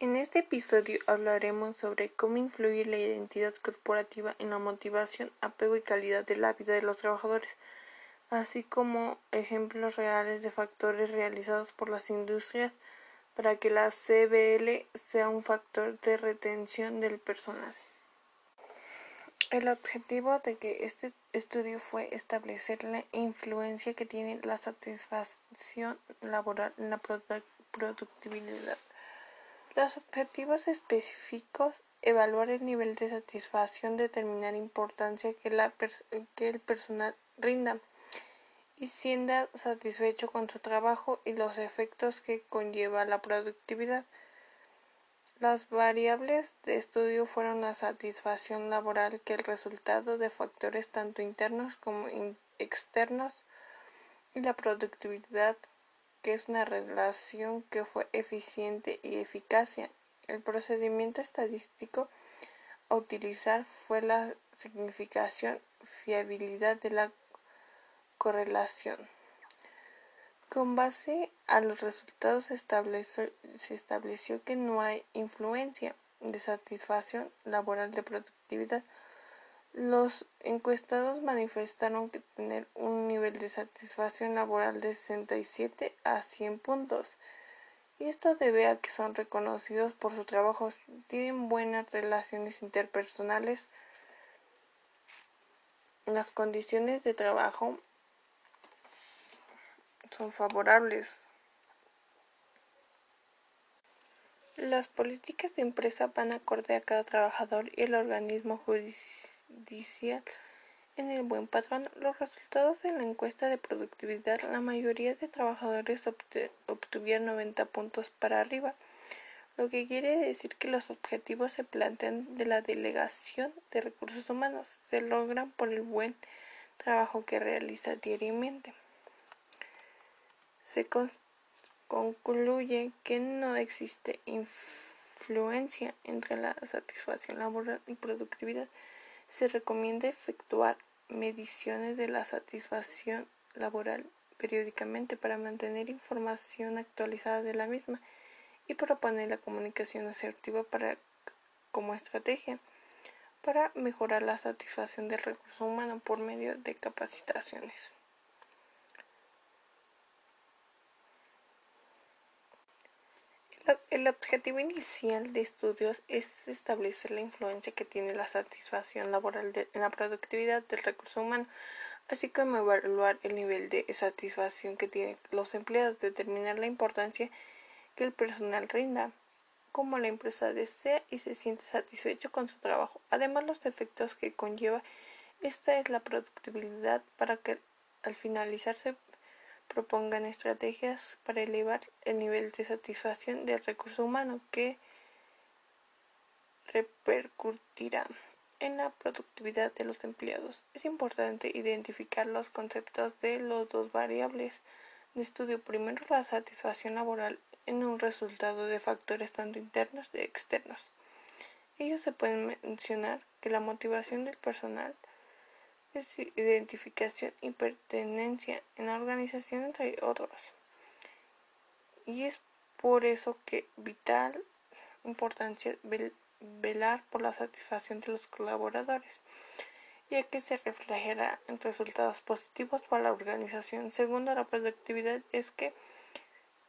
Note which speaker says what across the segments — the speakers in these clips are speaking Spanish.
Speaker 1: En este episodio hablaremos sobre cómo influye la identidad corporativa en la motivación, apego y calidad de la vida de los trabajadores, así como ejemplos reales de factores realizados por las industrias para que la CBL sea un factor de retención del personal. El objetivo de que este estudio fue establecer la influencia que tiene la satisfacción laboral en la productividad los objetivos específicos, evaluar el nivel de satisfacción, determinar importancia que, el personal rinda y sienda satisfecho con su trabajo y los efectos que conlleva la productividad. Las variables de estudio fueron la satisfacción laboral, que el resultado de factores tanto internos como externos, y la productividad, que es una relación que fue eficiente y eficacia. El procedimiento estadístico a utilizar fue la significación fiabilidad de la correlación. Con base a los resultados se estableció que no hay influencia de satisfacción laboral de productividad los encuestados manifestaron que tener un nivel de satisfacción laboral de 67 a 100 puntos. Y esto debe a que son reconocidos por su trabajo, tienen buenas relaciones interpersonales, las condiciones de trabajo son favorables. Las políticas de empresa van acorde a cada trabajador y el organismo judicial en el buen patrón. Los resultados de la encuesta de productividad, la mayoría de trabajadores obtuvieron 90 puntos para arriba, lo que quiere decir que los objetivos se plantean de la delegación de recursos humanos se logran por el buen trabajo que realiza diariamente. Se concluye que no existe influencia entre la satisfacción laboral y productividad se recomienda efectuar mediciones de la satisfacción laboral periódicamente para mantener información actualizada de la misma y proponer la comunicación asertiva como estrategia para mejorar la satisfacción del recurso humano por medio de capacitaciones. El objetivo inicial de estudios es establecer la influencia que tiene la satisfacción laboral en la productividad del recurso humano, así como evaluar el nivel de satisfacción que tienen los empleados, determinar la importancia que el personal rinda, cómo la empresa desea y se siente satisfecho con su trabajo, además los efectos que conlleva esta es la productividad para que al finalizarse propongan estrategias para elevar el nivel de satisfacción del recurso humano que repercutirá en la productividad de los empleados. Es importante identificar los conceptos de los dos variables de estudio. Primero, la satisfacción laboral en un resultado de factores tanto internos y externos. Ellos se pueden mencionar que la motivación del personal identificación y pertenencia en la organización, entre otros. Y es por eso que vital importancia velar por la satisfacción de los colaboradores, ya que se reflejará en resultados positivos para la organización. Segundo, la productividad es que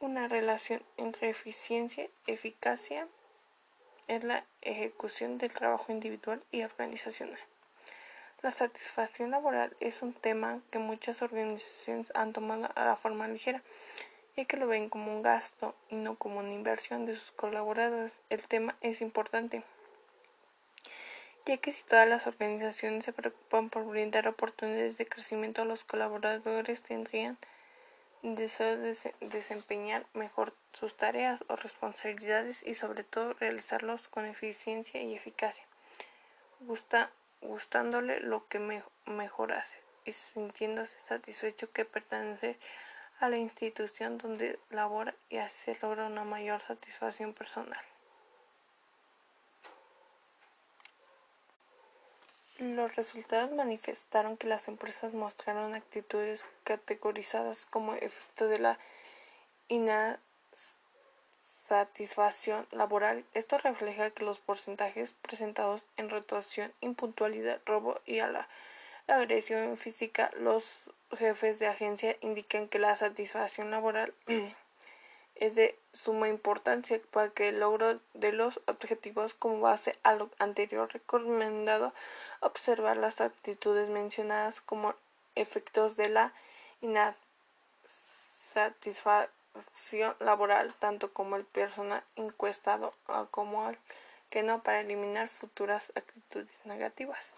Speaker 1: una relación entre eficiencia y eficacia es la ejecución del trabajo individual y organizacional. La satisfacción laboral es un tema que muchas organizaciones han tomado a la forma ligera, ya que lo ven como un gasto y no como una inversión de sus colaboradores. El tema es importante, ya que si todas las organizaciones se preocupan por brindar oportunidades de crecimiento a los colaboradores, tendrían deseo de desempeñar mejor sus tareas o responsabilidades y sobre todo realizarlos con eficiencia y eficacia. Gusta gustándole lo que mejor hace y sintiéndose satisfecho que pertenece a la institución donde labora y así se logra una mayor satisfacción personal. Los resultados manifestaron que las empresas mostraron actitudes categorizadas como efecto de la satisfacción laboral. Esto refleja que los porcentajes presentados en rotación, impuntualidad, robo y a la agresión física, los jefes de agencia indican que la satisfacción laboral es de suma importancia para que el logro de los objetivos como base a lo anterior recomendado observar las actitudes mencionadas como efectos de la insatisfacción laboral tanto como el personal encuestado como el que no para eliminar futuras actitudes negativas.